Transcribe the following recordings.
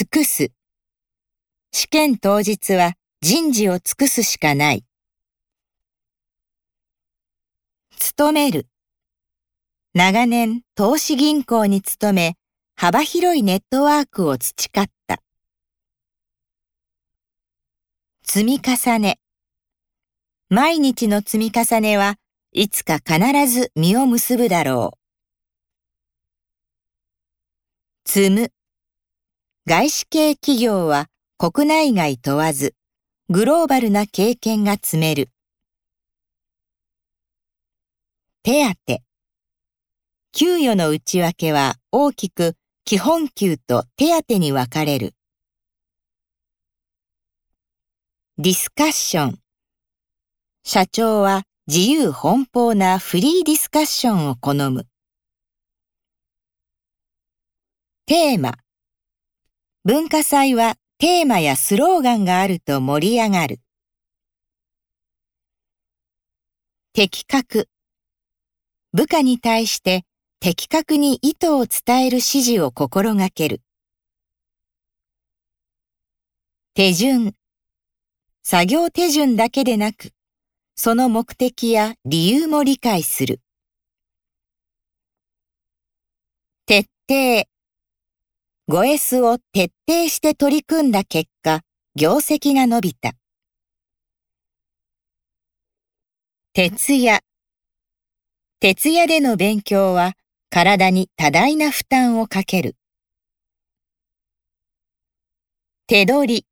尽くす。試験当日は人事を尽くすしかない。勤める。長年投資銀行に勤め、幅広いネットワークを培った。積み重ね。毎日の積み重ねはいつか必ず実を結ぶだろう。積む。外資系企業は国内外問わずグローバルな経験が積める。手当。給与の内訳は大きく基本給と手当に分かれる。ディスカッション。社長は自由奔放なフリーディスカッションを好む。テーマ。文化祭はテーマやスローガンがあると盛り上がる。的確。部下に対して的確に意図を伝える指示を心がける。手順。作業手順だけでなく、その目的や理由も理解する。徹底。5S を徹底して取り組んだ結果、業績が伸びた。徹夜。徹夜での勉強は体に多大な負担をかける。手取り。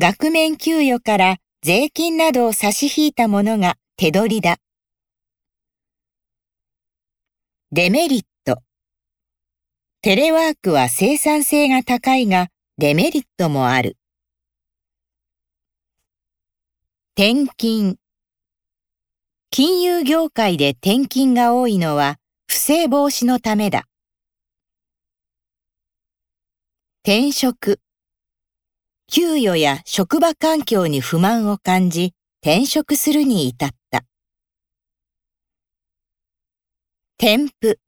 額面給与から税金などを差し引いたものが手取りだ。デメリット。テレワークは生産性が高いがデメリットもある。転勤。金融業界で転勤が多いのは不正防止のためだ。転職。給与や職場環境に不満を感じ転職するに至った。添付。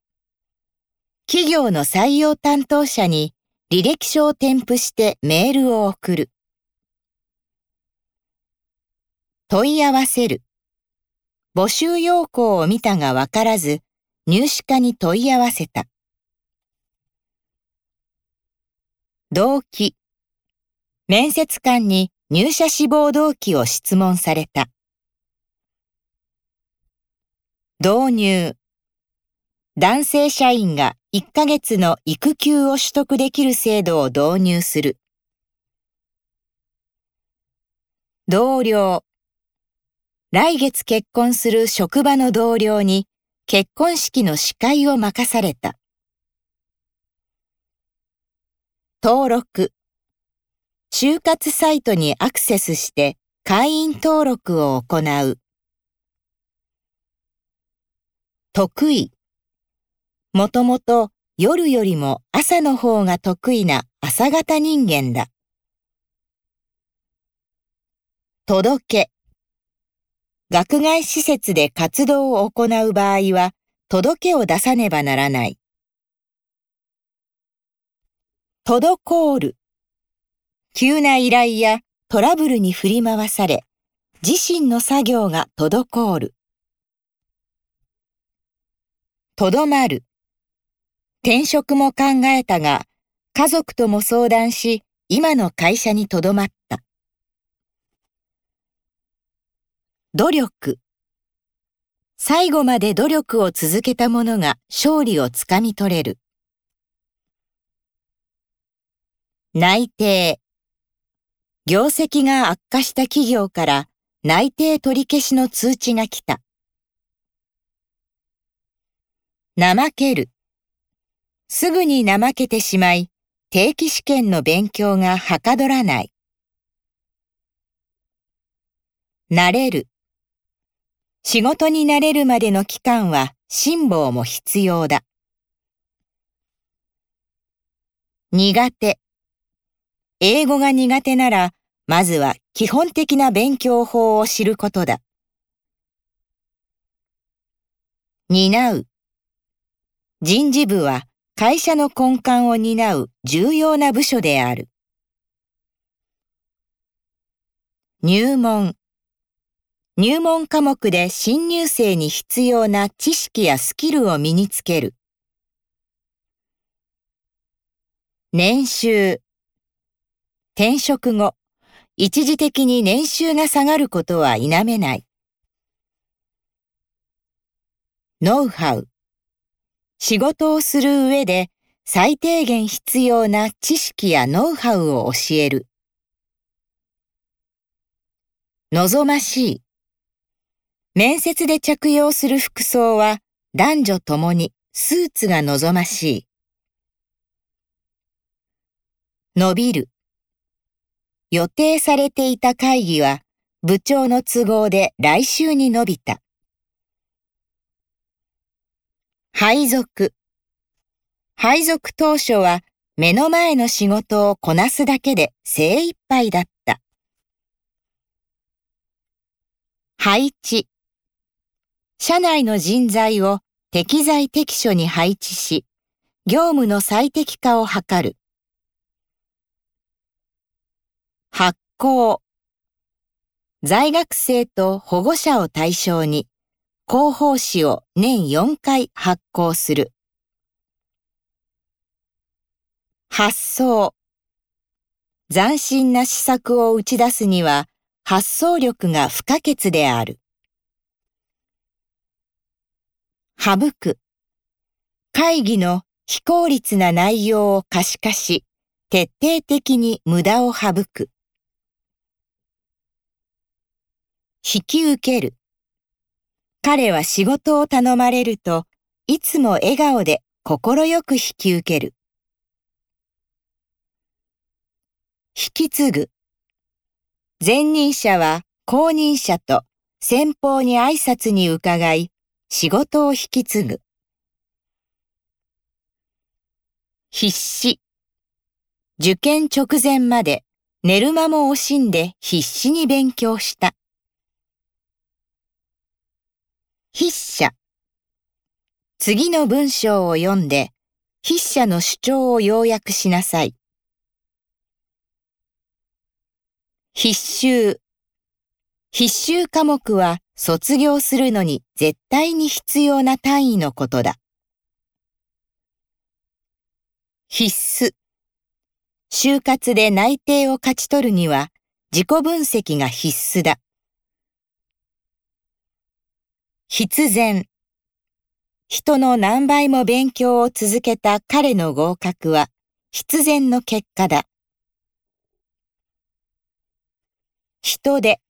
企業の採用担当者に履歴書を添付してメールを送る。問い合わせる。募集要項を見たがわからず、入試課に問い合わせた。動機。面接官に入社志望動機を質問された。導入。男性社員が1ヶ月の育休を取得できる制度を導入する。同僚。来月結婚する職場の同僚に結婚式の司会を任された。登録。就活サイトにアクセスして会員登録を行う。得意。もともと夜よりも朝の方が得意な朝型人間だ。届け。学外施設で活動を行う場合は届けを出さねばならない。滞る。急な依頼やトラブルに振り回され、自身の作業が滞る。とどまる。転職も考えたが、家族とも相談し、今の会社にとどまった。努力。最後まで努力を続けた者が勝利をつかみ取れる。内定。業績が悪化した企業から内定取り消しの通知が来た。怠ける。すぐに怠けてしまい、定期試験の勉強がはかどらない。慣れる。仕事に慣れるまでの期間は辛抱も必要だ。苦手。英語が苦手ならまずは基本的な勉強法を知ることだ。担う。人事部は会社の根幹を担う重要な部署である。入門入門科目で新入生に必要な知識やスキルを身につける。年収転職後、一時的に年収が下がることは否めない。ノウハウ仕事をする上で最低限必要な知識やノウハウを教える。望ましい。面接で着用する服装は男女ともにスーツが望ましい。伸びる。予定されていた会議は部長の都合で来週に伸びた。配属。配属当初は目の前の仕事をこなすだけで精一杯だった。配置。社内の人材を適材適所に配置し、業務の最適化を図る。発行。在学生と保護者を対象に広報誌を年4回発行する。発想。斬新な施策を打ち出すには発想力が不可欠である。省く。会議の非効率な内容を可視化し、徹底的に無駄を省く。引き受ける。彼は仕事を頼まれると、いつも笑顔で快く引き受ける。引き継ぐ。前任者は後任者と先方に挨拶に伺い、仕事を引き継ぐ。必死。受験直前まで寝る間も惜しんで必死に勉強した。筆者。次の文章を読んで、筆者の主張を要約しなさい。必修。必修科目は卒業するのに絶対に必要な単位のことだ。必須。就活で内定を勝ち取るには自己分析が必須だ。必然。人の何倍も勉強を続けた彼の合格は必然の結果だ。人手。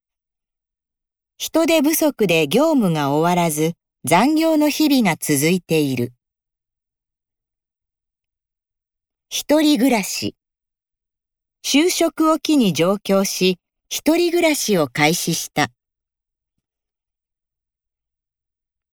人手不足で業務が終わらず残業の日々が続いている。一人暮らし。就職を機に上京し、一人暮らしを開始した。